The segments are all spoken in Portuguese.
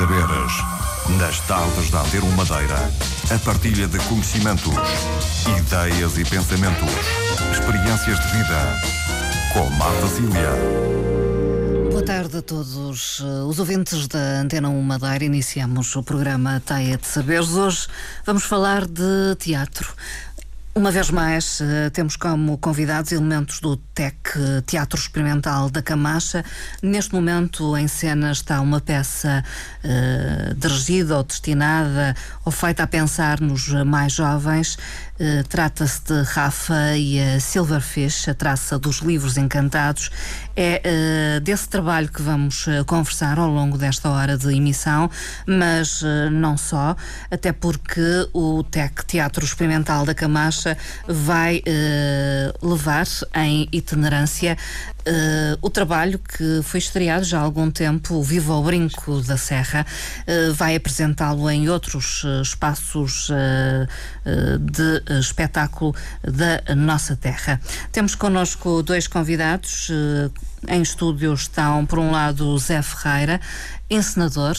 saberes. Nas tardes da Antena Madeira, a partilha de conhecimentos, ideias e pensamentos, experiências de vida. Com Marta Cília. Boa tarde a todos os ouvintes da Antena 1 Madeira. Iniciamos o programa Taia de Saberes. Hoje vamos falar de teatro. Uma vez mais, eh, temos como convidados elementos do TEC, Teatro Experimental da Camacha. Neste momento, em cena está uma peça uh, dirigida ou destinada ou feita a pensar nos mais jovens. Uh, Trata-se de Rafa e a Silverfish, a traça dos livros encantados. É uh, desse trabalho que vamos conversar ao longo desta hora de emissão, mas não só, até porque o TEC, Teatro Experimental da Camacha, vai uh, levar em itinerância Uh, o trabalho que foi estreado já há algum tempo, o Viva ao Brinco da Serra, uh, vai apresentá-lo em outros uh, espaços de espetáculo da nossa terra. Temos connosco dois convidados. Em estúdio estão, por um lado, Zé Ferreira, encenador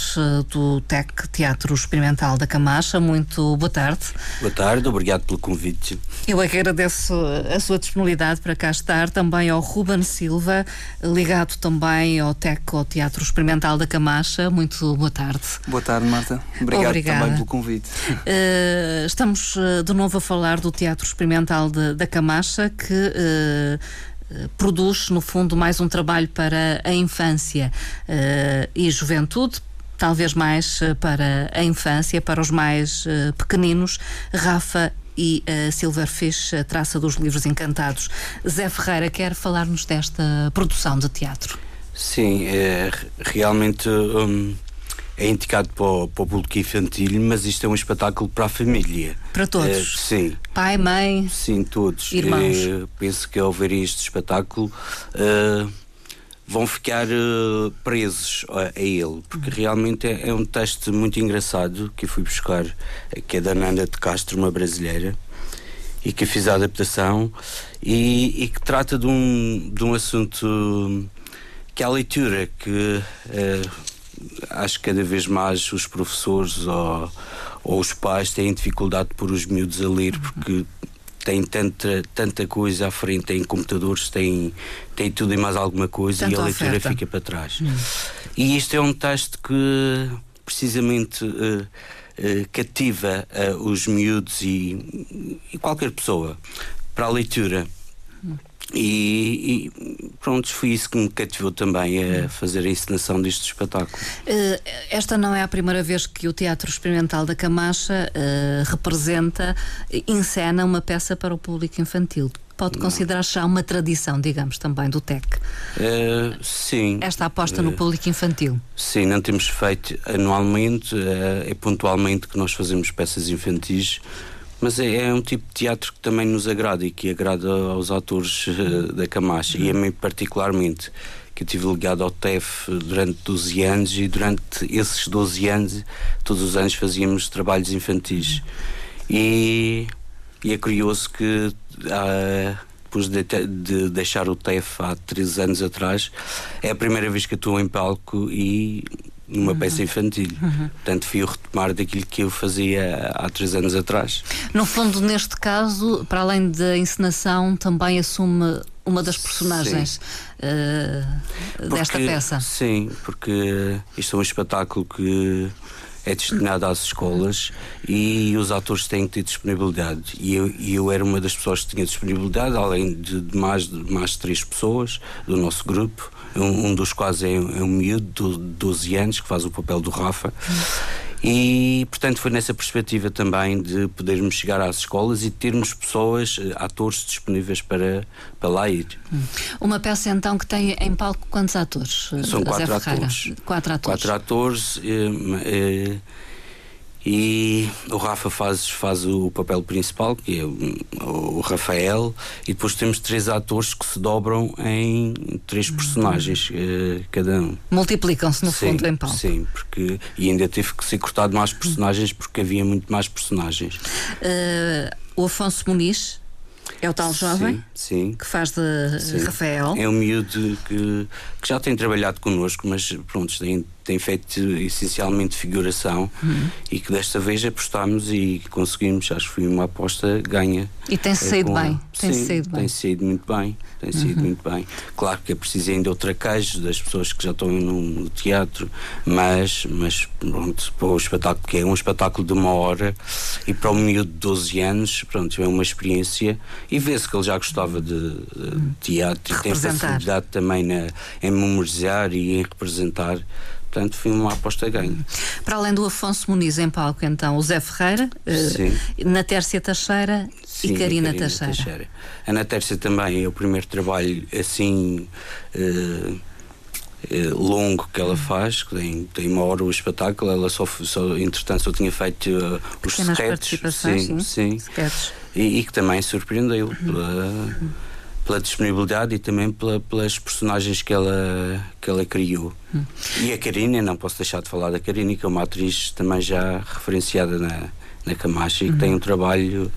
do TEC Teatro Experimental da Camacha. Muito boa tarde. Boa tarde, obrigado pelo convite. Eu é que agradeço a sua disponibilidade para cá estar, também ao Ruben Silva, ligado também ao TEC, ao Teatro Experimental da Camacha. Muito boa tarde. Boa tarde, Marta. Obrigado Obrigada. também pelo convite. Uh, estamos de novo a falar do Teatro Experimental de, da Camacha, que. Uh, produz, no fundo, mais um trabalho para a infância uh, e juventude, talvez mais para a infância, para os mais pequeninos. Rafa e a Silverfish, a traça dos livros encantados. Zé Ferreira quer falar-nos desta produção de teatro. Sim, é, realmente um, é indicado para o, para o, público infantil, mas isto é um espetáculo para a família. Para todos? É, sim. Pai, mãe? Sim, todos. Irmãos? É, penso que ao ver este espetáculo. Uh, vão ficar uh, presos a, a, ele, porque uhum. realmente é, é, um texto muito engraçado que eu fui buscar, que é da Nanda de Castro, uma brasileira, e que fiz a adaptação e, e que trata de um, de um assunto que é a leitura, que uh, acho que cada vez mais os professores ou, ou os pais têm dificuldade por os miúdos a ler, porque tem tanta, tanta coisa à frente, tem computadores, tem, tem tudo e mais alguma coisa Tanta e a leitura oferta. fica para trás. Hum. E isto é um texto que precisamente uh, uh, cativa uh, os miúdos e, e, qualquer pessoa para a leitura. E, e, pronto, foi isso que me cativou também a fazer a encenação deste espetáculo. Uh, esta não é a primeira vez que o Teatro Experimental da Camacha uh, representa, encena uma peça para o público infantil. Pode considerar-se já uma tradição, digamos, também do TEC? Uh, sim. Esta aposta no público infantil? Sim, não temos feito anualmente, é pontualmente que nós fazemos peças infantis mas é, é, um tipo de teatro que também nos agrada e que agrada aos atores uh, da Camacha uhum. e a mim particularmente que eu tive ligado ao TEF durante 12 anos e durante esses 12 anos todos os anos fazíamos trabalhos infantis e, e, é curioso que uh, depois de, de, deixar o TEF há 13 anos atrás é a primeira vez que estou em palco e numa uhum. peça infantil. Uhum. Portanto, fui retomar daquilo que eu fazia há três anos atrás. No fundo, neste caso, para além da encenação, também assume uma das personagens uh, desta peça. Sim, porque isto é um espetáculo que é destinado às escolas e os atores têm que ter disponibilidade. E eu, eu era uma das pessoas que tinha disponibilidade, além de, de mais, de mais três pessoas do nosso grupo um, um dos quais é, é um miúdo de 12 anos que faz o papel do Rafa. E, portanto, foi nessa perspectiva também de podermos chegar às escolas e termos pessoas, eh, atores disponíveis para, para lá ir. Uma peça então que tem em palco quantos atores? São quatro atores. Quatro atores. Quatro atores. Eh, eh, e o Rafa faz, faz o papel principal, que é o, Rafael, e depois temos três atores que se dobram em três uhum. personagens, uh, cada um. Multiplicam-se no sim, fundo em palco. Sim, porque, e ainda teve que ser cortado mais personagens porque havia muito mais personagens. Uh, o Afonso Muniz é o tal jovem sim, sim. que faz de sim. Rafael. É um miúdo que, que já tem trabalhado connosco, mas pronto, tem tem feito essencialmente figuração uhum. e que desta vez apostámos e conseguimos, acho que foi uma aposta ganha. E tem é saído bem. Tem sim, saído bem. Tem saído muito bem. Tem sido uhum. muito bem. Claro que é preciso ainda outra queijo das pessoas que já estão no, teatro, mas, mas pronto, para o espetáculo, que é um espetáculo de uma hora e para um miúdo de 12 anos, pronto, é uma experiência e vê-se que ele já gostava de, de teatro e tem facilidade também na, em memorizar e em representar Portanto, foi uma aposta ganha. Para além do Afonso Muniz em palco, então, o Zé Ferreira, uh, na Tércia Teixeira Sim, e Karina Teixeira. Teixeira. A Ana Tércia também é o primeiro trabalho assim. Uh, uh, longo que ela faz, que tem, tem uma hora o espetáculo, ela só, só entretanto só tinha feito uh, os sketches, sim, sim, sim. E, e, que também surpreendeu uhum. pela, uhum pela disponibilidade e também pela, pelas personagens que ela, que ela criou. Hum. E a Karina, não posso deixar de falar da Karina, que é uma atriz também já referenciada na, na Camacha e que uhum. tem um trabalho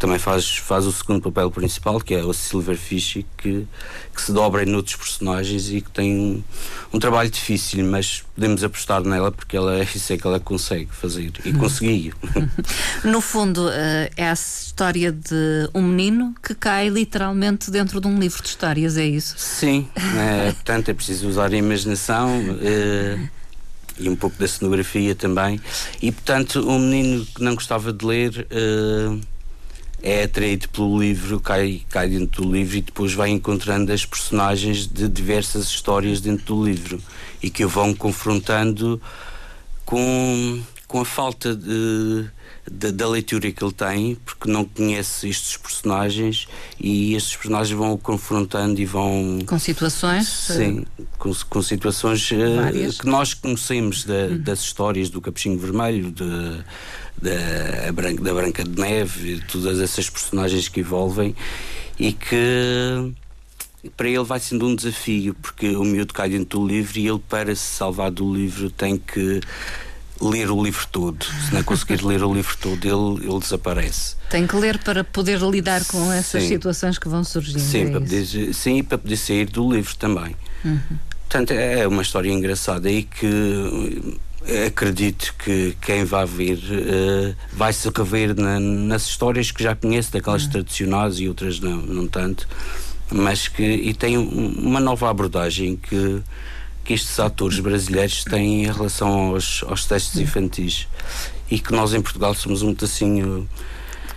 também faz, faz o segundo papel principal, que é o Silverfish, que, que se dobra em outros personagens e que tem um, um trabalho difícil, mas podemos apostar nela porque ela isso é que ela consegue fazer e uhum. conseguiu. No fundo, eh, é a história de um menino que cai literalmente dentro de um livro de histórias, é isso? Sim, é, portanto é preciso usar a imaginação. É, e um pouco da cenografia também. E portanto, um menino que não gostava de ler uh, é atraído pelo livro, cai, cai dentro do livro e depois vai encontrando as personagens de diversas histórias dentro do livro e que o vão confrontando com, com a falta de da, da, leitura que ele tem, porque não conhece estes personagens e estes personagens vão o confrontando e vão. Com situações? Sim, com, com situações uh, que nós conhecemos da, uhum. das histórias do Capuchinho Vermelho, de, da, Branca, da Branca de Neve, todas essas personagens que envolvem e que para ele vai sendo um desafio, porque o miúdo cai dentro do livro e ele, para se salvar do livro, tem que ler o livro todo. Se não conseguir ler o livro todo, ele, ele desaparece. Tem que ler para poder lidar com essas sim. situações que vão surgindo. Sim, é para poder, sim, e para poder sair do livro também. Uhum. Portanto, é uma história engraçada e que eh, acredito que quem vai ver uh, vai se rever na, nas histórias que já conhece, daquelas uhum. tradicionais e outras não, não tanto, mas que e tem uma nova abordagem que que estes atores brasileiros têm em relação aos, aos textos infantis. E que nós em Portugal somos muito assim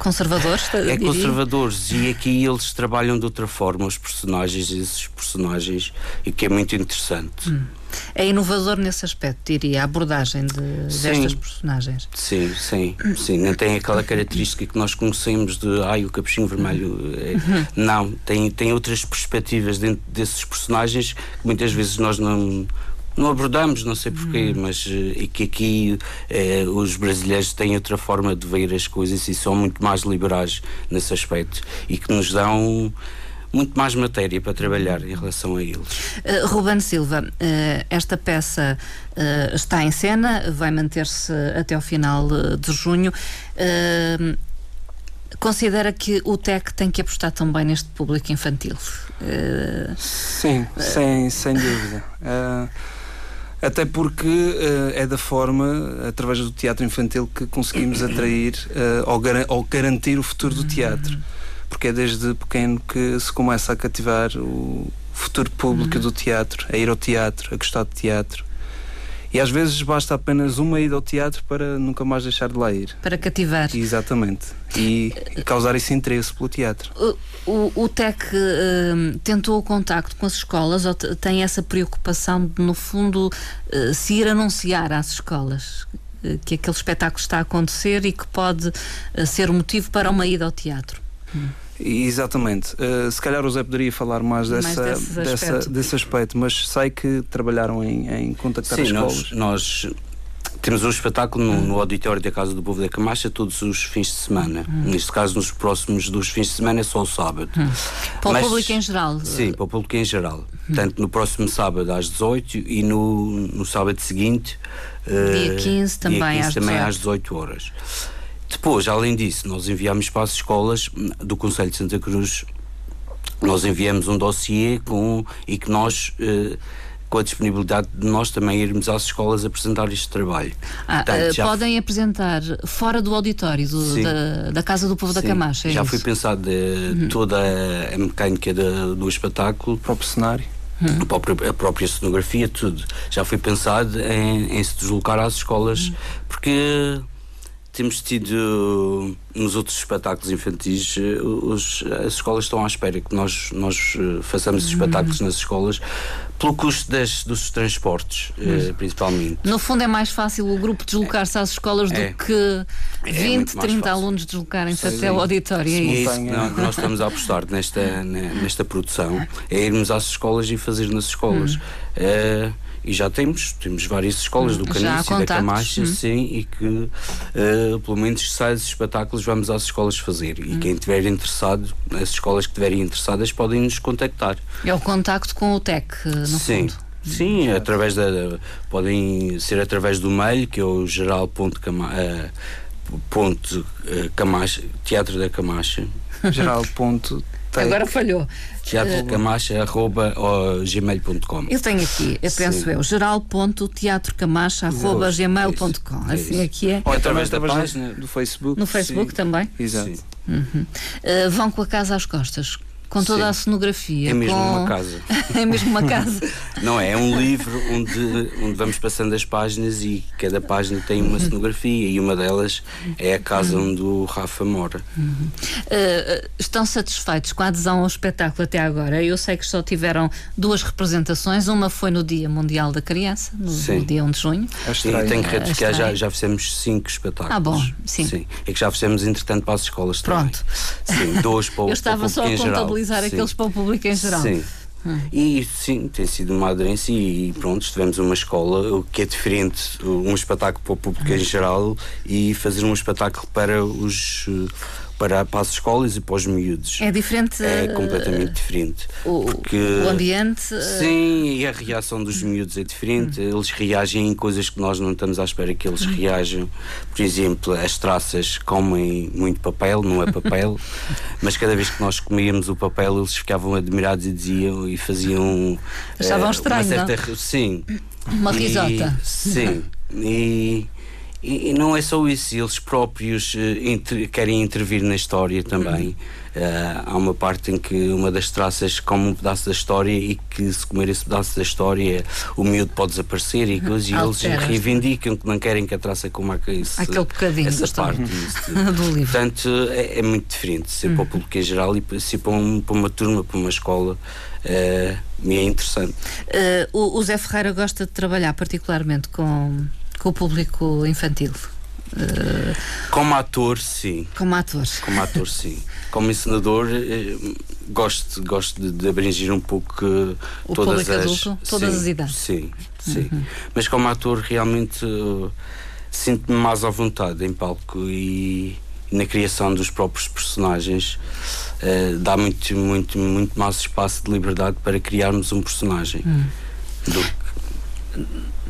conservadores é conservadores e aqui eles trabalham de outra forma os personagens esses personagens e que é muito interessante hum é inovador nesse aspecto, diria, a abordagem de, destas personagens. Sim, sim, sim. Não tem aquela característica que nós conhecemos de ai, o capuchinho vermelho. É, não, tem, tem outras perspectivas dentro desses personagens que muitas vezes nós não não abordamos, não sei porquê, uhum. mas e que aqui eh, os brasileiros têm outra forma de ver as coisas e são muito mais liberais nesse aspecto e que nos dão muito mais matéria para trabalhar em relação a eles. Uh, Ruben Silva, uh, esta peça uh, está em cena, vai manter-se até ao final de junho. Considera que o TEC tem que apostar também neste público infantil? Sim, sem, sem dúvida. Até porque uh, é da forma, através do teatro infantil, que conseguimos atrair uh, ou, gar ou, garantir o futuro do teatro porque é desde pequeno que se começa a cativar o futuro público uhum. do teatro, a ir ao teatro, a gostar de teatro. E às vezes basta apenas uma ida ao teatro para nunca mais deixar de lá ir. Para cativar. Exatamente. E, causar esse interesse pelo teatro. O, o, o TEC uh, tentou o contacto com as escolas ou tem essa preocupação de, no fundo, uh, se ir anunciar às escolas? Uh, que aquele espetáculo está a acontecer e que pode ser o motivo para uma ida ao teatro. Hum. Exatamente. Uh, se calhar o Zé poderia falar mais, dessa, mais dessa, desse aspecto, mas sei que trabalharam em, em contactar Sim, as escolas. Nós, nós temos um espetáculo no, no, auditório da Casa do Povo da Camacha todos os fins de semana. Hum. Neste caso, nos próximos dos fins de semana é só o sábado. Hum. Para Mas, o público em geral? Sim, para o público em geral. Hum. Tanto no próximo sábado às 18 e no, no sábado seguinte. Dia 15 também, dia 15 às, também 18. às 18 horas. Depois, além disso, nós enviamos para as escolas do Conselho de Santa Cruz, nós enviamos um dossiê com, e que nós eh, com a disponibilidade de nós também irmos às escolas apresentar este trabalho. Ah, Portanto, uh, podem apresentar fora do auditório do, da, da, Casa do Povo Sim. da Camacha. É já isso? foi pensado uhum. toda a, mecânica de, do espetáculo. O próprio cenário. Uhum. A, própria, a própria cenografia, tudo. Já foi pensado em, em se deslocar às escolas, uhum. porque temos tido nos outros espetáculos infantis eh, os, as escolas estão à espera que nós, nós eh, façamos espetáculos nas escolas pelo custo das, dos transportes, eh, principalmente. No fundo é mais fácil o grupo deslocar-se às escolas é. do que 20, é 30 fácil. alunos deslocarem-se até o auditório. É isso, é isso que nós estamos a apostar nesta, nesta produção, é irmos às escolas e fazer nas escolas. Hum. E já temos, temos várias escolas do Caniço e da Camacha, hum. sim, e que uh, pelo menos seis espetáculos vamos às escolas fazer. E hum. quem estiver interessado, as escolas que estiverem interessadas podem nos contactar. É o contacto com o TEC, no sim. fundo. Sim, hum. através da, podem ser através do mail, que é o geral.camacha, uh, ponto, uh, Camacha, Teatro da Camacha. Geral. Agora falhou. teatrocamacha.gmail.com Eu tenho aqui, eu penso Sim. eu, geral.teatrocamacha.gmail.com é Assim aqui é. Ou através da página do Facebook. No Facebook Sim. também? Exato. Uhum. Uh, vão com a casa às costas com toda Sim. a cenografia. É mesmo com... uma casa. é mesmo uma casa. Não é, é um livro onde, onde vamos passando as páginas e cada página tem uma cenografia e uma delas é a casa onde o Rafa mora. Uhum. Uh, estão satisfeitos com a adesão ao espetáculo até agora? Eu sei que só tiveram duas representações, uma foi no Dia Mundial da Criança, no, no dia 1 de junho. E tenho que retificar, já, já fizemos cinco espetáculos. Ah, bom, sim. sim. E que já fizemos, entretanto, para as escolas Pronto. também. Sim, dois para, Eu estava para o só a contabilizar sim. aqueles para o público em geral. Sim. Hum. E sim, tem sido uma aderência e pronto, tivemos uma escola o que é diferente, um espetáculo para o público em geral e fazer um espetáculo para os para, para as escolas e para os miúdos. É diferente? É completamente uh, diferente. O, porque, o ambiente? Uh... Sim, e a reação dos miúdos é diferente. Hum. Eles reagem em coisas que nós não estamos à espera que eles hum. reajam. Por exemplo, as traças comem muito papel, não é papel, mas cada vez que nós comíamos o papel eles ficavam admirados e diziam e faziam. Achavam uh, estranho. Certa? Sim. Uma risota. sim. E e, e, não é só isso, eles próprios uh, inter, querem intervir na história também. Uh, há uma parte em que uma das traças come um pedaço da história e que se comer esse pedaço da história o miúdo pode desaparecer e, coisa, e eles reivindicam que não querem que a traça coma isso, aquele bocadinho essa parte do livro. Portanto, é, é muito diferente ser para o público em geral e ser para, um, para uma turma, para uma escola. Uh, me é interessante. Uh, o, o Zé Ferreira gosta de trabalhar particularmente com com o público infantil? Uh... Como ator, sim. Como ator. Como ator, sim. Como ensinador, eh, gosto, gosto de, de abranger um pouco uh, o todas público as adulto, todas sim, as idades. Sim, sim. Uhum. Mas como ator, realmente uh, sinto-me mais à vontade em palco e, na criação dos próprios personagens. Uh, dá muito, muito, muito mais espaço de liberdade para criarmos um personagem. Hum. Do,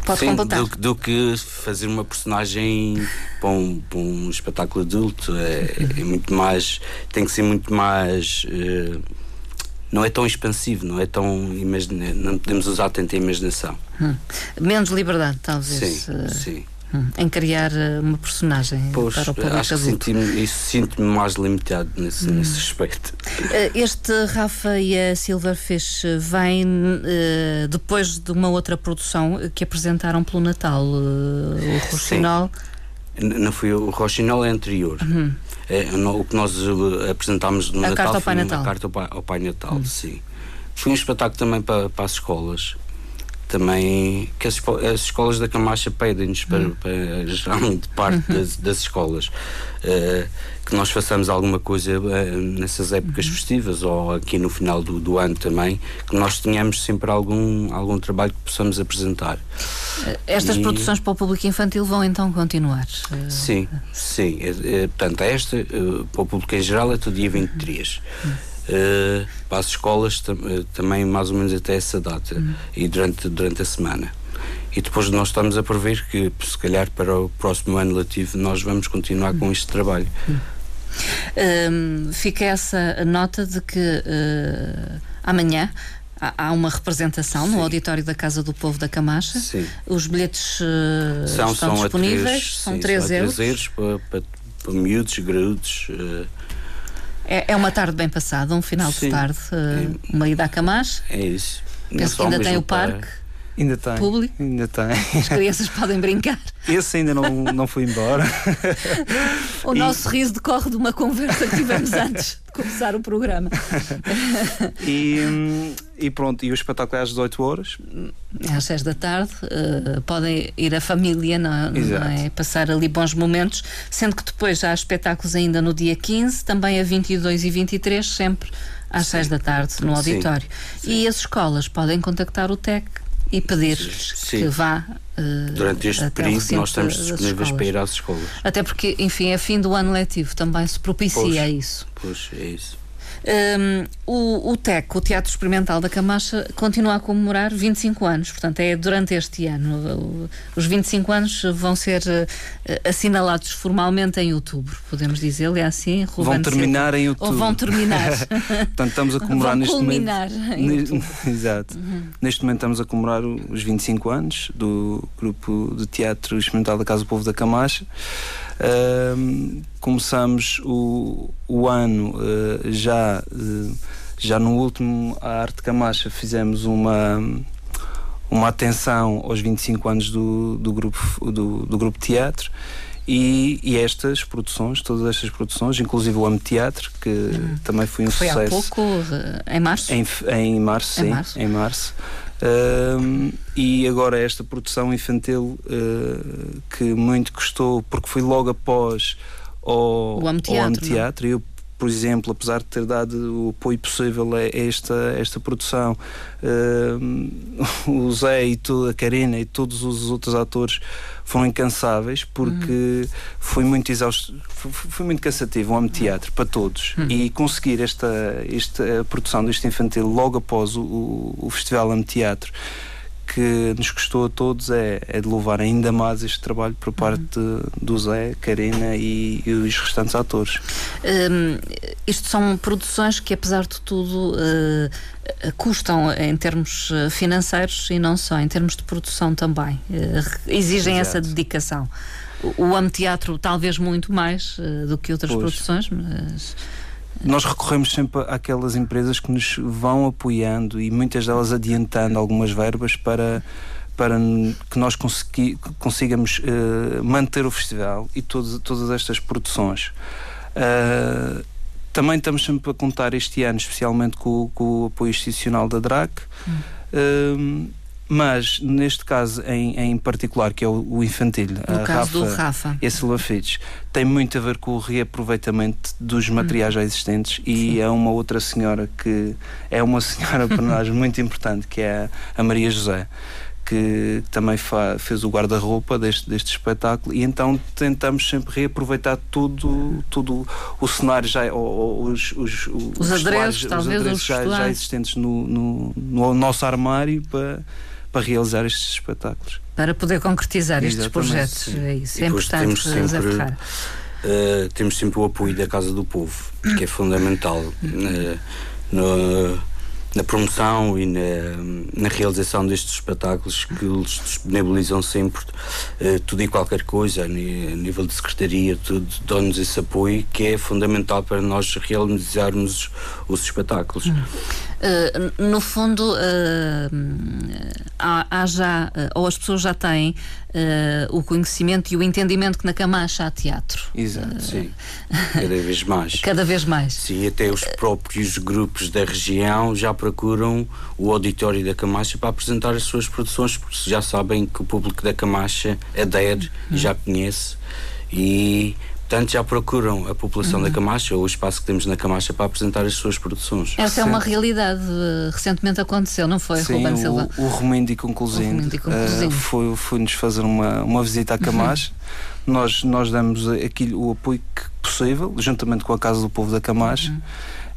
Pode Sim, do, do, que fazer uma personagem para um, para um espetáculo adulto. É, é, muito mais. tem que ser muito mais. Uh, não é tão expansivo, não é tão. Imagina, não podemos usar tanta imaginação. Hum. Menos liberdade, talvez. Sim, uh... sim. Hum, em criar eh, uma personagem pois, para o público acho adulto. Que isso sinto-me mais limitado nesse, hum. nesse aspecto. Eh, este Rafa e a Silverfish vem uh, depois de uma outra produção que apresentaram pelo Natal, uh, o Rochinol. Não foi o Rochinol é anterior. Uhum. É, no, o que nós apresentámos no a Natal carta foi Natal. uma carta ao Pai, ao Pai Natal, uhum. sim. Foi um espetáculo também para, para as escolas também que as, as escolas da Camacha pedem-nos para, uhum. para, geralmente parte uhum. das, das, escolas uh, que nós façamos alguma coisa uh, nessas épocas uhum. festivas ou aqui no final do, do, ano também que nós tenhamos sempre algum, algum trabalho que possamos apresentar estas e... produções para o público infantil vão então continuar? Sim, sim portanto esta para o público em geral é do dia 23 uhum uh, para as escolas tam, uh, também mais ou menos até essa data uhum. e durante, durante a semana. E depois nós estamos a prever que, se calhar, para o próximo ano letivo, nós vamos continuar com este trabalho. Um, fica essa nota de que uh, amanhã há uma representação Sim. no auditório da Casa do Povo da Camacha. Sim. Os bilhetes uh, são, estão são disponíveis, três, são 3 euros. 3 euros para, para, para miúdos, graúdos. Uh... É, é, uma tarde bem passada, um final Sim. de tarde, uh, uma ida à Camacha. É isso. Penso que ainda tem o parque. Ainda tem. Público? Ainda tem. As crianças podem brincar. Esse ainda não, não foi embora. o e... nosso riso decorre de uma conversa que tivemos antes de começar o programa. e, e pronto, e o espetáculo é às 18 horas? É às 6 da tarde. Uh, podem ir a família, não, não, é? Passar ali bons momentos, sendo que depois já há espetáculos ainda no dia 15, também a 22 e 23, sempre às Sim. 6 da tarde no auditório. Sim. E as escolas podem contactar o TEC e pedir-lhes que vá. Uh, Durante este período, nós estamos disponíveis para ir às escolas. Até porque, enfim, é fim do ano letivo, também se propicia pois, isso. Pois, é isso. Um, o, o TEC, o Teatro Experimental da Camacha, continua a comemorar 25 anos, portanto, é durante este ano. Os 25 anos vão ser uh, assinalados formalmente em outubro, podemos dizer, é assim? Ruben vão terminar em outubro. Ou vão terminar. portanto, estamos a comemorar neste culminar momento. Exato. Uhum. Neste momento estamos a comemorar os 25 anos do grupo de teatro experimental da Casa do Povo da Camacha. Uh, começamos o, o ano uh, já, uh, já no último a Arte Camacha fizemos uma uma atenção aos 25 anos do, do, grupo, do, do grupo teatro e, e, estas produções, todas estas produções, inclusive o Ame Teatro, que hum. também foi um foi sucesso. Foi há pouco, em março? Em, em março, sim, em março. Em março. Uh, e agora esta produção infantil uh, que muito custou, porque foi logo após o, o Ame Teatro. Teatro. Eu, por exemplo, apesar de ter dado o apoio possível a esta, esta produção, uh, o Zé e toda a Karina e todos os outros atores foram incansáveis porque uhum. foi muito exausto, foi, muito cansativo o Ame Teatro para todos uhum. e conseguir esta, esta produção deste infantil logo após o, o Festival Ame Teatro que nos custou a todos é, é de louvar ainda mais este trabalho por parte uhum. do Zé, Karina e, e, os restantes atores. Um, isto são produções que, apesar de tudo, uh, custam em termos eh, financeiros e não só, em termos de produção também. Uh, exigem Exato. essa dedicação. O, o Teatro, talvez muito mais uh, do que outras pois. produções, mas nós recorremos sempre àquelas empresas que nos vão apoiando e muitas delas adiantando algumas verbas para para que nós consegui, consigamos uh, manter o festival e todas, todas estas produções. Uh, também estamos sempre a contar este ano, especialmente com, com o apoio institucional da DRAC. Hum. Uh, mas neste caso em, em particular, que é o, o infantil, no a caso Rafa, do Rafa. e a Silva Fitch, tem muito a ver com o reaproveitamento dos materiais hum. já existentes e Sim. é uma outra senhora que é uma senhora para nós muito importante, que é a Maria José que também fez o guarda-roupa deste, deste espetáculo e então tentamos sempre reaproveitar tudo, tudo o cenário já, ou, os, os, os, os adereços, os adereços já, já, existentes no, no, no nosso armário para para realizar estes espetáculos. Para poder concretizar Exatamente, estes projetos, sim. é isso. E é importante temos sempre, uh, temos sempre o apoio da Casa do Povo, que é fundamental. Uh, no, na promoção e na, na, realização destes espetáculos que eles disponibilizam sempre uh, tudo e qualquer coisa, a nível de secretaria, tudo, dão-nos esse apoio que é fundamental para nós realizarmos os espetáculos. Uh, no fundo, uh, há, há, já, ou as pessoas já têm o conhecimento e o entendimento que na Camacha há teatro. Exato, sim. Cada vez mais. Cada vez mais. Sim, até os próprios grupos da região já procuram o auditório da Camacha para apresentar as suas produções, porque já sabem que o público da Camacha adere e já conhece e portanto já procuram a população uhum. da Camacha ou o espaço que temos na Camacha para apresentar as suas produções. Essa é uma realidade, recentemente aconteceu, não foi, Sim, Ruben Silva? O, o Romendi Conclusindo, uh, foi, foi-nos fazer uma, uma visita à Camacha. Uhum. Nós, nós damos aquilo, o apoio que possível, juntamente com a Casa do Povo da Camacha. Uhum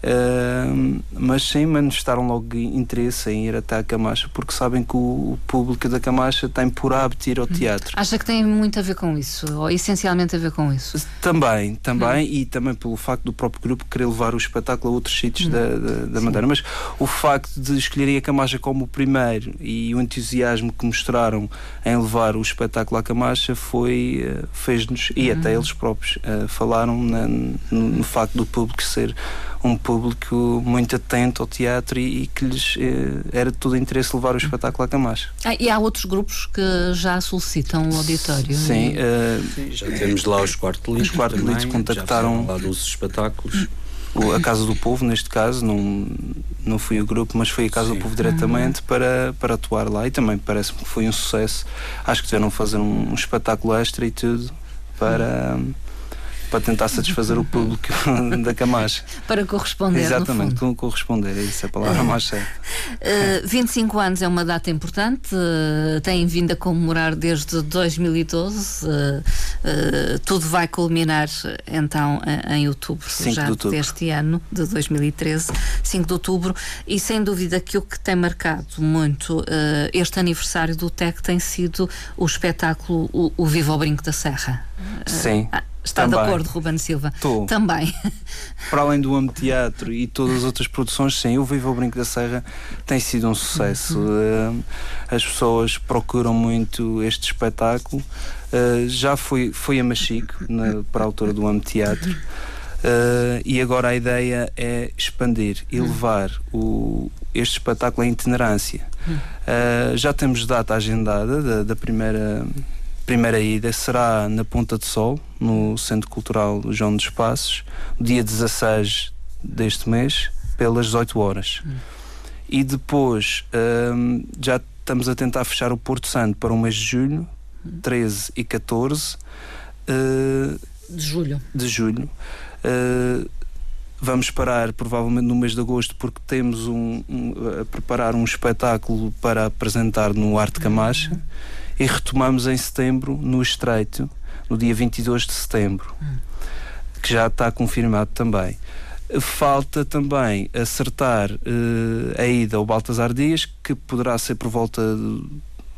Uh, mas sim manifestaram logo interesse em ir até a Camacha porque sabem que o público da Camacha tem por hábito ir ao uhum. teatro. Acha que tem muito a ver com isso, ou essencialmente a ver com isso? Também, também, hum. e também pelo facto do próprio grupo querer levar o espetáculo a outros sítios hum. da, da, da Madeira. Mas o facto de escolherem a Camacha como o primeiro e o entusiasmo que mostraram em levar o espetáculo à Camacha foi, uh, fez-nos, e hum. até eles próprios uh, falaram na, no, no facto do público ser um público muito atento ao teatro e, e que lhes eh, era de todo interesse levar o espetáculo à Camacha. Ah, e há outros grupos que já solicitam o auditório? Sim, uh, Sim já temos lá os quartelistas. Os quartelistas contactaram lá dos espetáculos. a Casa do Povo, neste caso, não, não fui o grupo, mas foi a Casa Sim. do Povo diretamente para, para atuar lá e também parece-me que foi um sucesso. Acho que tiveram fazer um, um espetáculo extra e tudo para para tentar satisfazer o público da Camacha. Para corresponder. Exatamente, corresponder, é isso a palavra mais certa. Uh, 25 anos é uma data importante, uh, têm vindo a comemorar desde 2012. Uh, uh, tudo vai culminar então em outubro, já de outubro. deste ano, de 2013, 5 de outubro, e sem dúvida que o que tem marcado muito este aniversário do TEC tem sido o espetáculo O, o Viva ao Brinco da Serra. Sim. Está Também. de acordo, Ruben Silva? Estou. Também. Para além do Amo Teatro e todas as outras produções, sim, o Viva o Brinco da Serra tem sido um sucesso. Uhum. Eh, as pessoas procuram muito este espetáculo. Eh, já foi, foi a Machico, na, para a altura do Amo Teatro. Uh, e agora a ideia é expandir e uhum. levar o, este espetáculo à itinerância. Uh, já temos data agendada da, da primeira primeira ida será na Ponta de Sol, no Centro Cultural João dos Passos, dia 16 deste mês, pelas 18 horas. Hum. E depois hum, já estamos a tentar fechar o Porto Santo para o mês de julho, 13 e 14 uh, de julho. De julho. Uh, vamos parar provavelmente no mês de agosto porque temos um, um a preparar um espetáculo para apresentar no Arte Camacha. Uhum e retomamos em setembro no Estreito, no dia 22 de setembro, hum. que já está confirmado também. Falta também acertar uh, a ida ao Baltasar Dias, que poderá ser por volta de,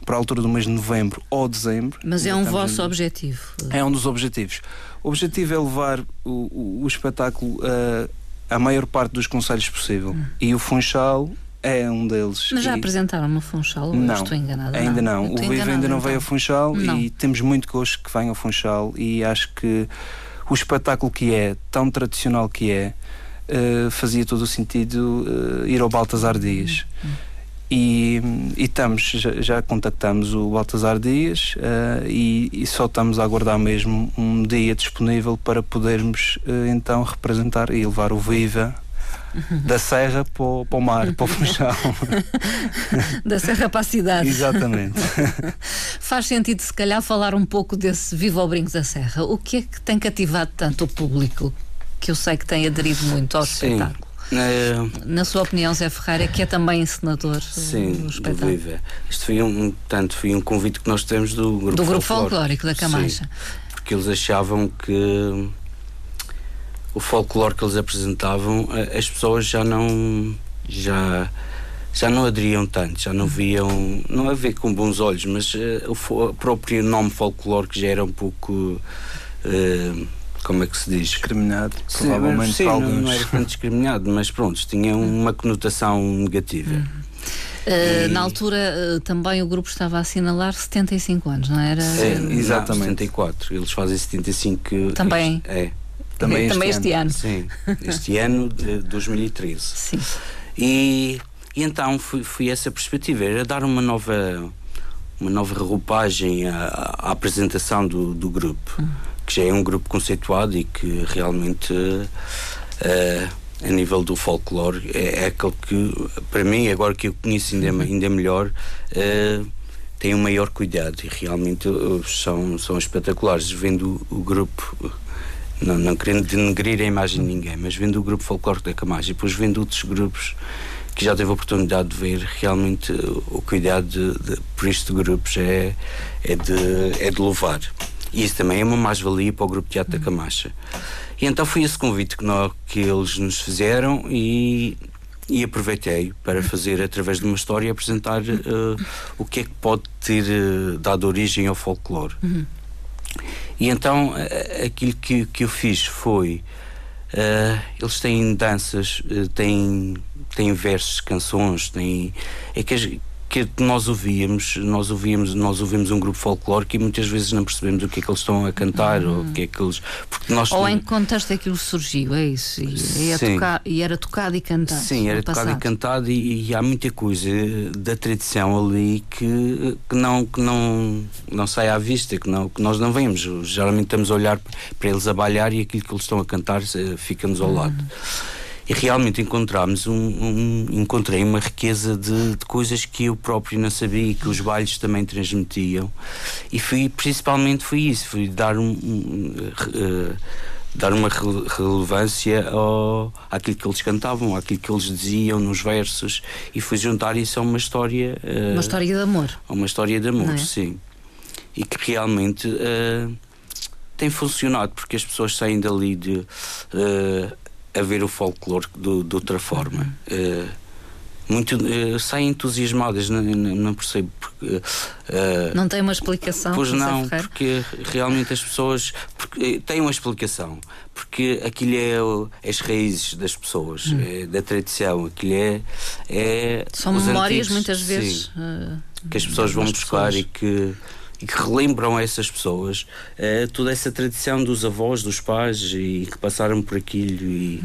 para a altura do mês de novembro ou dezembro. Mas é um vosso em... objetivo? É um dos objetivos. O objetivo é levar o, o, o espetáculo a, a maior parte dos conselhos possível. Hum. E o Funchal é um deles. Mas já e... apresentaram no Funchal? Não, estou enganada. Ainda não. não. O Vivo ainda não então. veio ao Funchal não. e temos muito gosto que venha ao Funchal e acho que o espetáculo que é, tão tradicional que é, uh, fazia todo o sentido uh, ir ao Baltasar Dias. Hum. E, e, estamos, já, já, contactamos o Baltasar Dias uh, e, e, só estamos a aguardar mesmo um dia disponível para podermos então representar e levar o Viva da serra para o, para o mar, para o funchal. da serra para a cidade. Exatamente. Faz sentido, se calhar, falar um pouco desse Viva ao Brinco da Serra. O que é que tem cativado tanto o público, que eu sei que tem aderido muito ao Sim. espetáculo? É... Na sua opinião, Zé Ferreira, que é também encenador Sim, do espetáculo. Viva. Isto foi um, tanto, foi um convite que nós tivemos do grupo, do grupo folclórico da Camacha. Sim, porque eles achavam que o folclore que eles apresentavam, as pessoas já não já já não aderiam tanto, já não viam, não a ver com bons olhos, mas uh, o, próprio nome folclore que já era um pouco uh, como é que se diz? Discriminado, sim, provavelmente sim, não, não, era tanto discriminado, mas pronto, tinha uma conotação negativa. Uhum. Uh, e... Na altura também o grupo estava a assinalar 75 anos, não era? Sim, exatamente. Não, 74. Eles fazem 75. Também. É. Também, este, Também este ano. ano. Sim, este ano de 2013. Sim. E, e então fui, fui essa perspectiva, era dar uma nova uma nova roupagem à, à apresentação do, do grupo, hum. que já é um grupo conceituado e que realmente uh, a nível do folclore é, é, aquele que para mim, agora que eu conheço ainda, uhum. ainda melhor uh, tem um maior cuidado e realmente uh, são, são espetaculares vendo o, o grupo não, não querendo denegrir a imagem de ninguém, mas vendo o grupo folclórico da Camagem depois vendo outros grupos que já teve a oportunidade de ver, realmente o cuidado de, de, por de grupos é, é, de, é de louvar. E isso também é uma mais-valia para o Grupo Teatro da Camacha. E então foi esse convite que, nós, que eles nos fizeram e, e aproveitei para fazer, através de uma história, apresentar uh, o que é que pode ter uh, dado origem ao folclore. Uhum. E então aquilo que, que eu fiz foi. Uh, eles têm danças, têm, têm versos, canções, têm. É que que nós ouvíamos, nós ouvíamos, nós ouvimos um grupo folclórico e muitas vezes não percebemos o que é que eles estão a cantar uhum. ou o que é que eles. Porque nós ou em que contexto aquilo surgiu, é isso. E, e, tocar, e era tocado e cantado. Sim, era tocado passado. e cantado e, e, há muita coisa da tradição ali que, que, não, que não, não sai à vista, que, não, que nós não vemos. Geralmente estamos a olhar para eles a balhar e aquilo que eles estão a cantar eh, fica-nos ao lado. E realmente encontramos um, um encontrei uma riqueza de, de, coisas que eu próprio não sabia e que os bailes também transmitiam e fui principalmente foi isso foi dar um, um uh, dar uma relevância ao, àquilo que eles cantavam, àquilo que eles diziam nos versos e fui juntar isso a uma história. Uh, uma história de amor. A uma história de amor, é? sim. E que realmente uh, tem funcionado porque as pessoas saem dali de. Uh, a ver o folclore de, de outra forma. Uh, muito uh, saem entusiasmadas, não, não, não percebo. Porque, uh, não tem uma explicação? Pois não, porque realmente as pessoas porque, têm uma explicação. Porque aquilo é, as raízes das pessoas, hum. é, da tradição, aquilo é. é São memórias antigos, muitas vezes. Sim, que as pessoas vão buscar pessoas. e que e que relembram a essas pessoas uh, toda essa tradição dos avós, dos pais e que passaram por aquilo e,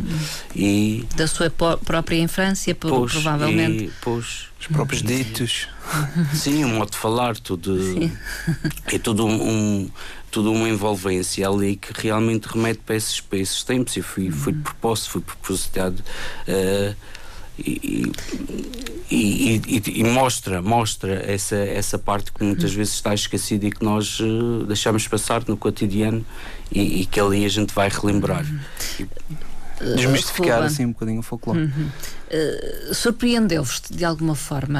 e da sua própria infância, pois, provavelmente. E, pois, os próprios ditos. Sim, um modo de falar, tudo é tudo um, tudo uma envolvência ali que realmente remete para esses, para esses tempos e fui, fui de propósito, fui propositado. Uh, e, e, e, e, mostra mostra essa essa parte que muitas vezes está esquecida e que nós uh, deixamos passar no cotidiano e, que ali a gente vai relembrar. Desmistificar assim um bocadinho o folclore. Uhum. uh, surpreendeu-vos de alguma forma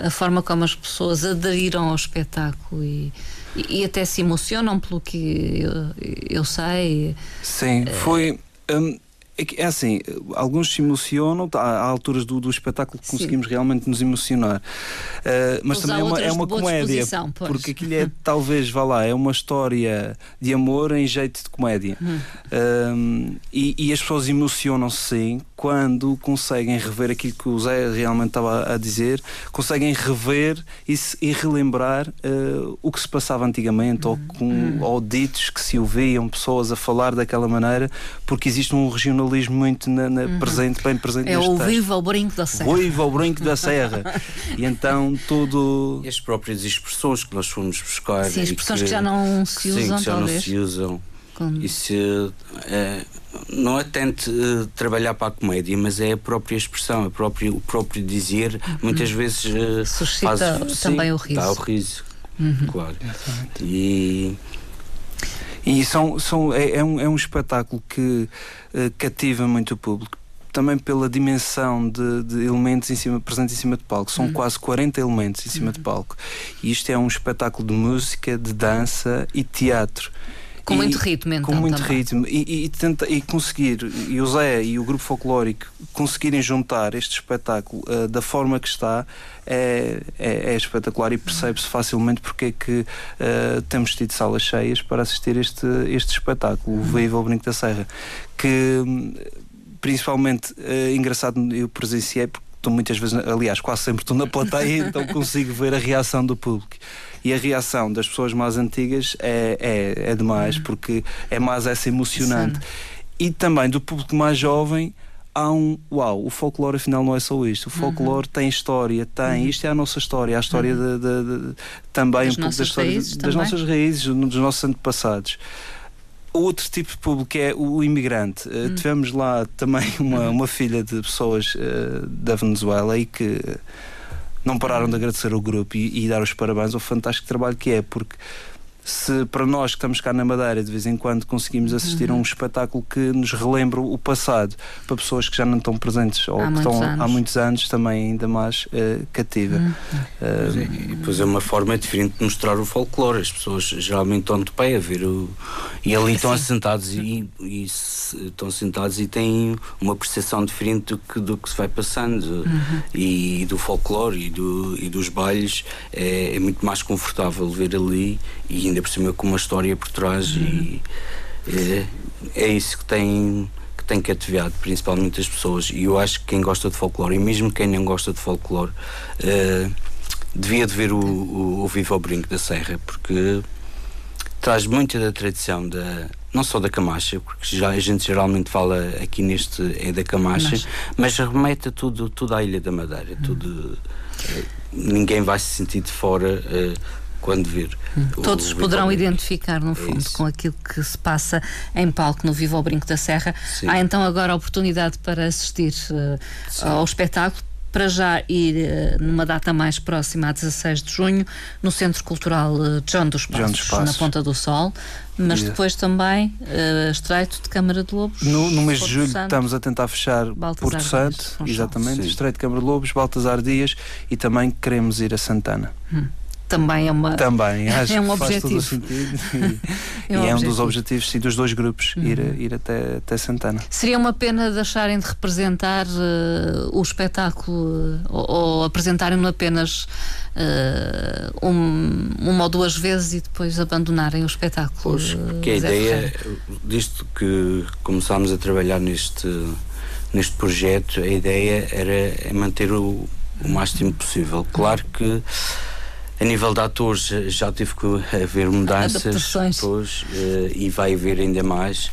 a forma como as pessoas aderiram ao espetáculo e, e, até se emocionam pelo que eu, eu sei? Sim foi um, é, é assim, alguns se emocionam, tá, há alturas do, do espetáculo que conseguimos Sim. realmente nos emocionar, uh, mas também é uma, é uma comédia, porque aquilo é talvez, vá lá, é uma história de amor em jeito de comédia. Hum. Uh, e, e, as pessoas emocionam-se sim quando conseguem rever aquilo que o Zé realmente estava a dizer, conseguem rever e, e relembrar uh, o que se passava antigamente, hum. ou, com, hum. ou ditos que se ouviam, pessoas a falar daquela maneira, porque existe um regionalismo muito na, na uhum. presente, bem presente É o vivo ao brinco da serra. Vivo ao brinco da serra. e então tudo. E as próprias expressões que nós fomos buscar. Sim, expressões que, que, já não se usam. Sim, que já talvez. não se usam. E se, é, não é tanto uh, trabalhar para a comédia, mas é a própria expressão, a própria, o próprio dizer, uhum. muitas vezes uh, suscita faz, também sim, o riso. Dá o riso, uhum. claro. Exatamente. E e são, são, é, é, um, é um espetáculo que uh, cativa muito o público também pela dimensão de, de, elementos em cima, presentes em cima de palco. São uhum. quase 40 elementos em cima uhum. de palco. E isto é um espetáculo de música, de dança e teatro. Com e, muito ritmo, então. Com muito também. ritmo. E, e, tenta, e conseguir, e o Zé e o grupo folclórico conseguirem juntar este espetáculo uh, da forma que está é, é, é espetacular e percebe-se facilmente porque é que uh, temos tido salas cheias para assistir este, este espetáculo, o Viva o Brinco da Serra. Que principalmente uh, engraçado eu presenciei porque estou muitas vezes, aliás, quase sempre estou na plateia, então consigo ver a reação do público e a reação das pessoas mais antigas é, é, é demais, uhum. porque é mais essa emocionante. Sim. E também do público mais jovem há um uau, o folclore afinal não é só isto. O folclore uhum. tem história, tem. Uhum. Isto é a nossa história, a história uhum. de, de, de, também das um pouco da história das também? nossas raízes, dos nossos antepassados. Outro tipo de público é o imigrante. Uh, tivemos lá também uma, uma filha de pessoas uh, da Venezuela e que não pararam de agradecer ao grupo e, e, dar os parabéns ao fantástico trabalho que é, porque se para nós que estamos cá na Madeira de vez em quando conseguimos assistir uhum. a um uhum. espetáculo que nos relembra o passado, para pessoas que já não estão presentes ou há que estão anos. há muitos anos, também ainda mais uh, cativa. Uhum. Uh, depois é uma forma diferente de mostrar o folclore. As pessoas geralmente estão de pé a ver o. E ali estão assentados e, e se, estão sentados e têm uma percepção diferente do que, do que se vai passando. Uhum. E, e, do folclore e, do, e dos bailes é, é muito mais confortável ver ali e ainda por cima com uma história por trás uhum. e é, é, isso que tem que tem cativeado principalmente as pessoas e eu acho que quem gosta de folclore e mesmo quem não gosta de folclore uh, devia de ver o, o, o Viva ao Brinco da Serra porque traz muita da tradição da não só da Camacha, porque já, a gente geralmente fala aqui neste é da Camacha, mas, mas remete a tudo, tudo à Ilha da Madeira, hum. tudo, eh, ninguém vai se sentir de fora uh, quando vir. Hum. Todos o, poderão identificar, no é fundo, é com aquilo que se passa em palco no Vivo ao Brinco da Serra. Sim. Há então agora a oportunidade para assistir uh, ao espetáculo. Para já ir uh, numa data mais próxima, a 16 de junho, no Centro Cultural uh, John, dos Passos, John dos Passos, na Ponta do Sol, mas yeah. depois também uh, Estreito de Câmara de Lobos. No, no mês de julho Santo, estamos a tentar fechar Baltazar Porto Santo, Dias, exatamente, Estreito de Câmara de Lobos, Baltasar Dias e também queremos ir a Santana. Hum também é uma também acho é um que objetivo faz todo o sentido e, é, um, e é um dos objetivos sim, dos dois grupos uhum. ir, ir até, até Santana. Seria uma pena deixarem de representar uh, o espetáculo uh, ou, ou apresentarem-no apenas uh, um, uma ou duas vezes e depois abandonarem o espetáculo pois, porque a ideia disto que começámos a trabalhar neste neste projeto a ideia era é manter o, o tempo possível. Claro que a nível de atores já teve que haver mudanças depois, uh, e vai haver ainda mais.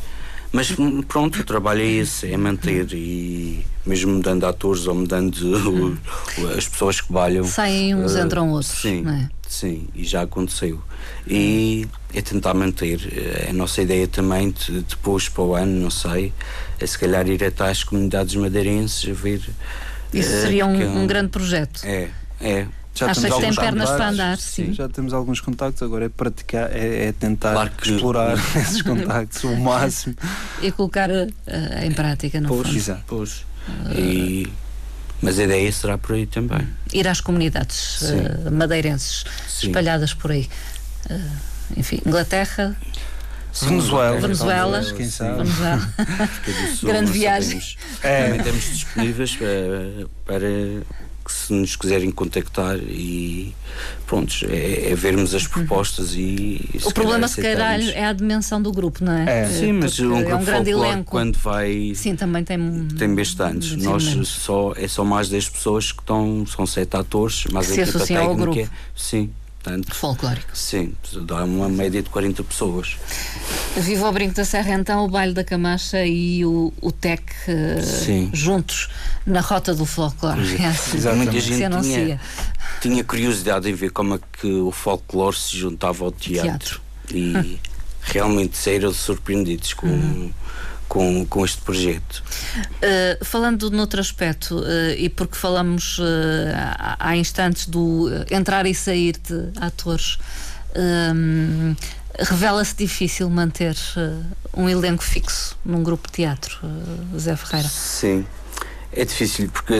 Mas hum, pronto, o trabalho é esse, é manter e mesmo mudando atores ou mudando o, as pessoas que trabalham. Saem uns, uh, entram outros. Sim, é? sim, e já aconteceu. E é tentar manter. Eh, a nossa ideia também, de, depois para o ano, não sei, é se calhar ir até às comunidades madeirenses a ver. Isso uh, seria um, um grande projeto. É, é, já Acha que tem pernas para andar? Sim. sim. já temos alguns contactos, agora é praticar, é, é tentar claro que... explorar esses contactos o máximo. E colocar uh, em prática, no pois, fundo. Pois. Uh... E... Mas a ideia será por aí também. Ir às comunidades uh, madeirenses sim. espalhadas por aí. enfim, Inglaterra, Venezuela. Venezuela. Quem sabe? Venezuela. Grande viagem. É. Também estamos disponíveis para, para que se nos quiserem contactar e pronto, é, é vermos as propostas uhum. e, e O problema se calhar é a dimensão do grupo, não é? é. Sim, mas um grupo é um grande elenco. quando vai Sim, também tem tem bastantes. Nós só é só mais 10 pessoas que estão, são sete atores, mas a equipa técnica. Sim, Portanto, Folclórico. Sim, dá uma média de 40 pessoas. Viva ao Brinco da Serra, então, o Baile da Camacha e o, o TEC uh, juntos na rota do folclore. É assim, Muita gente tinha, tinha, curiosidade em ver como é que o folclore se juntava ao teatro. teatro. E realmente saíram surpreendidos com. Uhum com, com este projeto. Uh, falando noutro aspecto, uh, e porque falamos uh, há, há, instantes do entrar e sair de atores, revela-se difícil manter um elenco fixo num grupo de teatro, Zé Ferreira? Sim, é difícil porque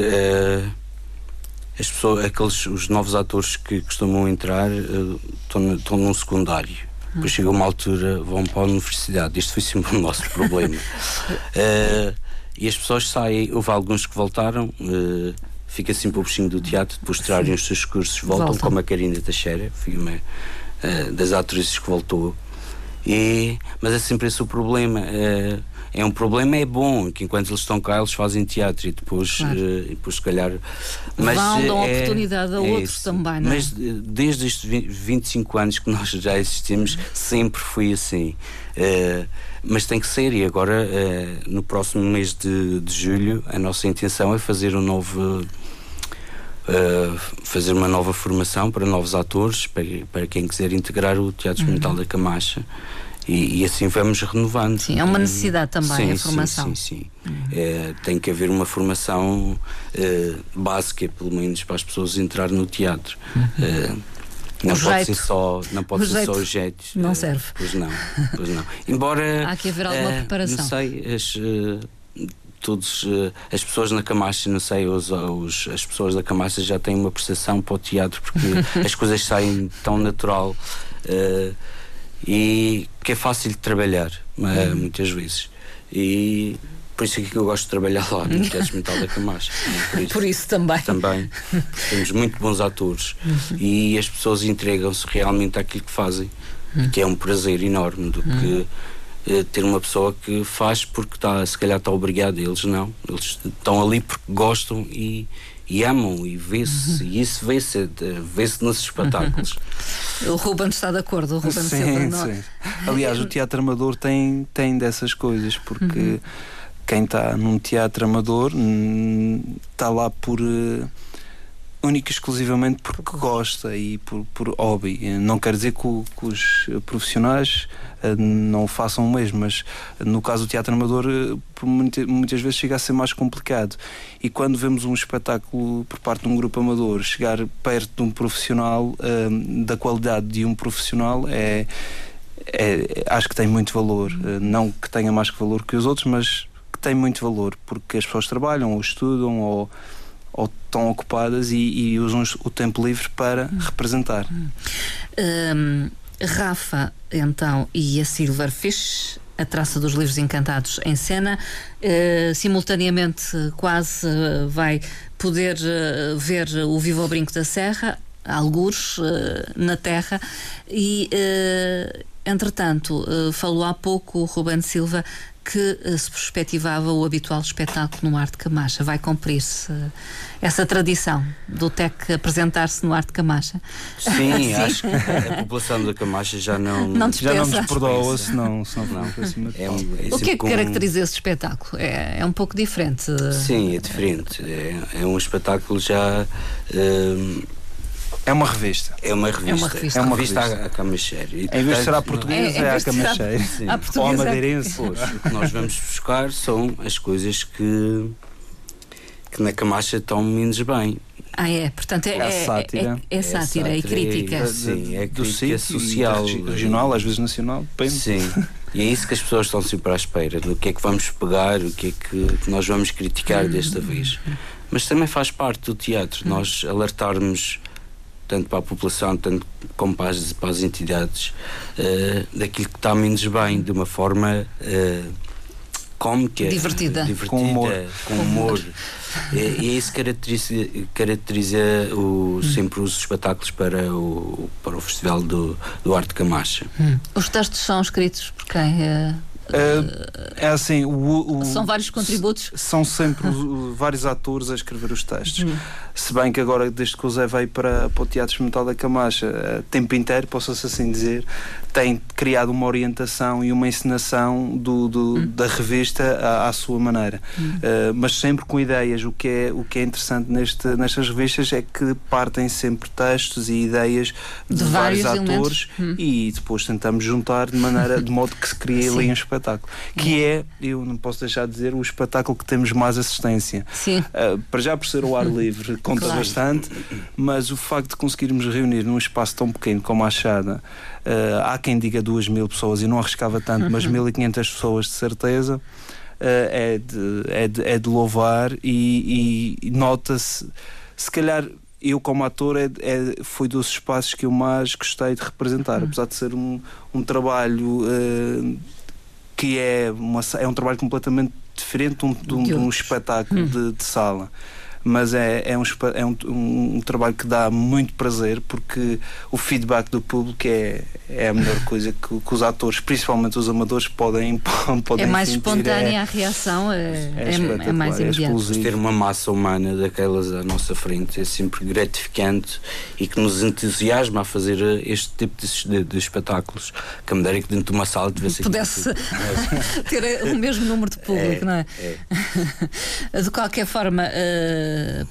as pessoas, aqueles, os novos atores que costumam entrar estão, estão num secundário depois chega uma altura, vão para a universidade. Isto foi sempre o nosso problema. uh, e as pessoas saem, houve alguns que voltaram, uh, fica sempre o bichinho do teatro, depois de tirarem os seus cursos, voltam, Volta. como a Karina Teixeira, foi uma uh, das atrizes que voltou. E, mas é sempre esse o problema. Uh, é um problema, é bom, que enquanto eles estão cá, eles fazem teatro e depois, claro. e depois se calhar. Mas, Vão, dão é, oportunidade a é outros isso. também, não é? Mas desde estes 25 anos que nós já existimos, sempre foi assim. Uh, mas tem que ser, e agora, uh, no próximo mês de, de, julho, a nossa intenção é fazer um novo. Uh, fazer uma nova formação para novos atores, para, para quem quiser integrar o Teatro Experimental uhum. da Camacha. E, e, assim vamos renovando. Sim, é uma necessidade também sim, a formação. Sim, sim, sim. Uhum. É, tem que haver uma formação é, básica, pelo menos, para as pessoas entrarem no teatro. Uhum. É, Não o pode jeito. ser só, não pode o ser jeito só os jeitos. Não uh, serve. Pois não, pois não. Embora. Há que haver alguma uh, preparação. Não sei, as, uh, todos, as pessoas na Camacha, não sei, os, os, as pessoas da Camacha já têm uma percepção para o teatro porque as coisas saem tão natural e que é fácil de trabalhar, uhum. muitas vezes. E por isso é que eu gosto de trabalhar lá no Teatro Mental da Camacha. Por isso, por isso também. Também. Temos muito bons atores uhum. e as pessoas entregam-se realmente àquilo que fazem, uhum. que é um prazer enorme do que eh, ter uma pessoa que faz porque está, se calhar está obrigado, eles não. Eles estão ali porque gostam e, e amam e vê-se, uhum. e isso vê-se vê nos espetáculos. Uhum. O Ruben está de acordo, o Ruben sim? É? Sim. Aliás, o teatro amador tem, tem dessas coisas, porque uhum quem está num teatro amador está lá por uh, única e exclusivamente porque gosta e por, por hobby. Não quer dizer que, que os profissionais uh, não o façam o mesmo, mas no caso do teatro amador, uh, muitas, muitas vezes chega a ser mais complicado. E quando vemos um espetáculo por parte de um grupo amador chegar perto de um profissional, da qualidade de um profissional, é. É, acho que tem muito valor. Não que tenha mais valor que os outros, mas que tem muito valor, porque as pessoas trabalham ou estudam ou, ou estão ocupadas e, e usam o tempo livre para hum. representar. Hum. Um, Rafa, então, e a Silverfish, a traça dos livros encantados em cena, uh, simultaneamente quase uh, vai poder uh, ver o Vivo ao Brinco da Serra, algures na Terra, e entretanto, falou há pouco o Ruben Silva que uh, se perspectivava o habitual espetáculo no Arte Camacha. Vai cumprir-se uh, essa tradição do TEC apresentar-se no Arte Camacha? Sim, Sim, acho que a população da Camacha já não, não já não nos perdoa se não, se não, não. É um, é O que é que caracteriza esse espetáculo? É, é um pouco diferente? Sim, é diferente. É, é um espetáculo já. Uh, é uma revista. É uma revista. É uma revista, é uma revista, revista. a Camacheiro. Em vez de ser a portuguesa, é, é a Camacheiro. Ou a madeirense. O que nós vamos buscar são as coisas que, que na Camacha estão menos bem. Ah, é? Portanto, é, é, sátira. É, é, sátira, é, crítica. sim, é crítica social. Regional, às vezes nacional, depende. Sim. E é isso que as pessoas estão sempre à espera, do que é que vamos pegar, o que é que nós vamos criticar hum. desta vez. Mas também faz parte do teatro, hum. nós alertarmos tanto para a população, tanto como para as, para as entidades, uh, daquilo que está menos bem, de uma forma uh, cómica, divertida, divertida com humor. Com humor. e, e é isso que caracteriza, caracteriza o, sempre os espetáculos para o, para o Festival do, do Arte Camacha. Hum. Os textos são escritos por quem? Uh... É, é assim, o, o, são vários contributos? São sempre vários atores a escrever os textos. Hum. Se bem que agora, desde que o Zé veio para, para o Teatro Experimental da Camacha, uh, tempo inteiro, posso-se assim dizer, tem criado uma orientação e uma encenação do, do hum. da revista à, à sua maneira. Hum. Uh, mas sempre com ideias. O que é, o que é interessante neste, nestas revistas é que partem sempre textos e ideias de, de vários, vários atores hum. e depois tentamos juntar de maneira, de modo que se crie ali um espetáculo. Que é, eu não posso deixar de dizer, o espetáculo que temos mais assistência. Sim. Uh, para já por ser o ar livre conta claro. bastante, mas o facto de conseguirmos reunir num espaço tão pequeno como a Achada, uh, há quem diga duas mil pessoas e não arriscava tanto, mas 1500 uhum. pessoas de certeza. Uh, é, de, é, de, é de louvar e, e nota-se, se calhar eu como ator é, é, foi dos espaços que eu mais gostei de representar, uhum. apesar de ser um, um trabalho uh, que é, uma, é um trabalho completamente diferente de um, de um, de um espetáculo hum. de, de, sala mas é, é, um, é um, um, trabalho que dá muito prazer porque o feedback do público é, é a melhor coisa que, que os atores, principalmente os amadores, podem, podem É mais sentir. espontânea é, a reação, é, é, é, é mais imediato. ter uma massa humana daquelas à nossa frente é sempre gratificante e que nos entusiasma a fazer este tipo de, de, de espetáculos. Que me dera que dentro de uma sala tivesse pudesse ter o mesmo número de público, é, não é? é. De qualquer forma. Uh, uh,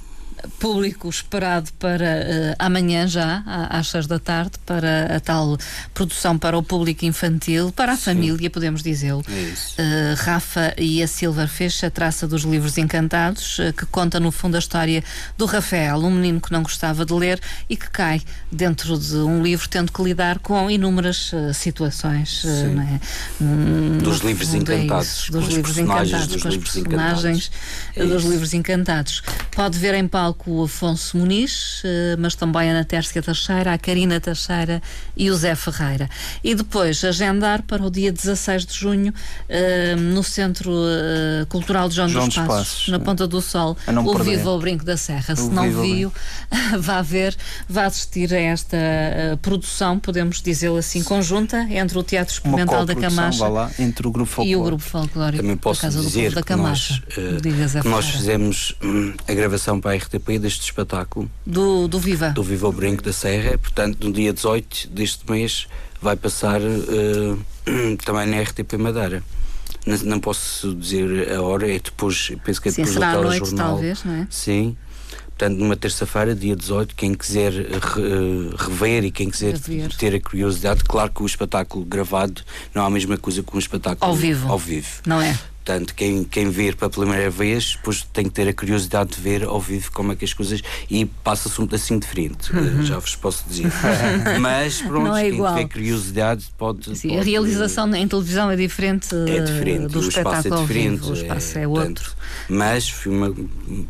público esperado para uh, amanhã já, às seis da tarde, para a tal produção para o público infantil, para a Sim. família, podemos dizê-lo. É uh, Rafa e a Silva fez a traça dos livros encantados, uh, que conta no fundo a história do Rafael, um menino que não gostava de ler e que cai dentro de um livro tendo que lidar com inúmeras situações. É? Um, dos livros é encantados. dos livros encantados, dos com as personagens encantados. dos livros encantados. Pode ver em palco o Afonso Muniz, eh, mas também a Ana Tércia Teixeira, a Karina Teixeira e o Zé Ferreira. E depois agendar para o dia 16 de junho eh, no Centro eh, Cultural de João, João dos, Passos, Passos, na Ponta do Sol, o perder. Viva ao Brinco da Serra. Se não viu, vá ver, vá assistir a esta produção, podemos dizê-lo assim, conjunta entre o Teatro Experimental da Camacha lá, entre o Grupo Folclórico. e o Grupo Folclórico Também posso dizer da Camacha. Que nós, uh, que nós fizemos hum, a gravação para a RTP deste espetáculo. Do, do Viva. Do Viva o Brinco da Serra. Portanto, no dia 18 deste mês vai passar uh, também na RTP Madeira. Não, não, posso dizer a hora, é depois, penso que é depois Sim, será à noite, jornal. talvez, não é? Sim. Portanto, numa terça-feira, dia 18, quem quiser re, uh, rever e quem quiser ter a curiosidade, claro que o espetáculo gravado não é a mesma coisa que um espetáculo ao vivo. Ao vivo. Não é? Portanto, quem, quem vir pela primeira vez, depois tem que ter a curiosidade de ver ao vivo como é que as coisas. e passa-se um pedacinho diferente, uhum. já vos posso dizer. Mas pronto, é quem tiver curiosidade pode. Sim, pode, a realização em televisão é diferente, é diferente do o espetáculo espaço é diferente. Vivo, o espaço é, é outro. mas uma,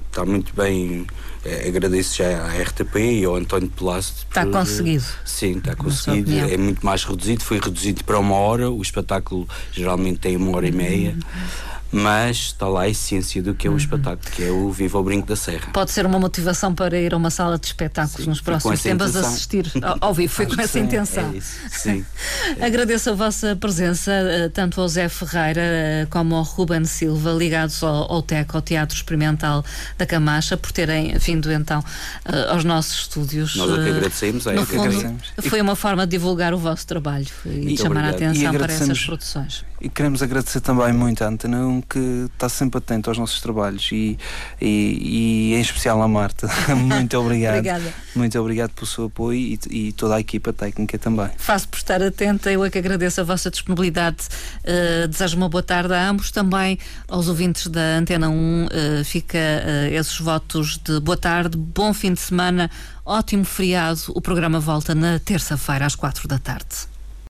está muito bem. É, agradeço já à RTP e ao António Pelácio. Está por, conseguido. Sim, está conseguido. É muito mais reduzido. Foi reduzido para uma hora. O espetáculo geralmente tem uma hora e meia. Uhum mas está lá a essência do que é o uhum. espetáculo, que é o Viva ao Brinco da Serra. Pode ser uma motivação para ir a uma sala de espetáculos Sim, nos próximos tempos assistir ao, ao vivo, foi com essa sim, intenção. É isso. Sim. Agradeço a vossa presença, eh, tanto ao Zé Ferreira eh, como ao Ruben Silva, ligados ao, ao TEC, ao Teatro Experimental da Camacha, por terem vindo então eh, aos nossos estúdios. Nós é que agradecemos, é no fundo, agradecemos. Foi uma forma de divulgar o vosso trabalho e Muito chamar obrigado. a atenção para essas produções. E queremos agradecer também muito à Antena 1 que está sempre atento aos nossos trabalhos e, e, e em especial à Marta. muito obrigado. Obrigada. Muito obrigado pelo seu apoio e, e, toda a equipa técnica também. Faço por estar atenta, eu é que agradeço a vossa disponibilidade. Uh, desejo uma boa tarde a ambos, também aos ouvintes da Antena 1. Uh, eh, fica uh, esses votos de boa tarde, bom fim de semana, ótimo feriado. O programa volta na terça-feira às quatro da tarde.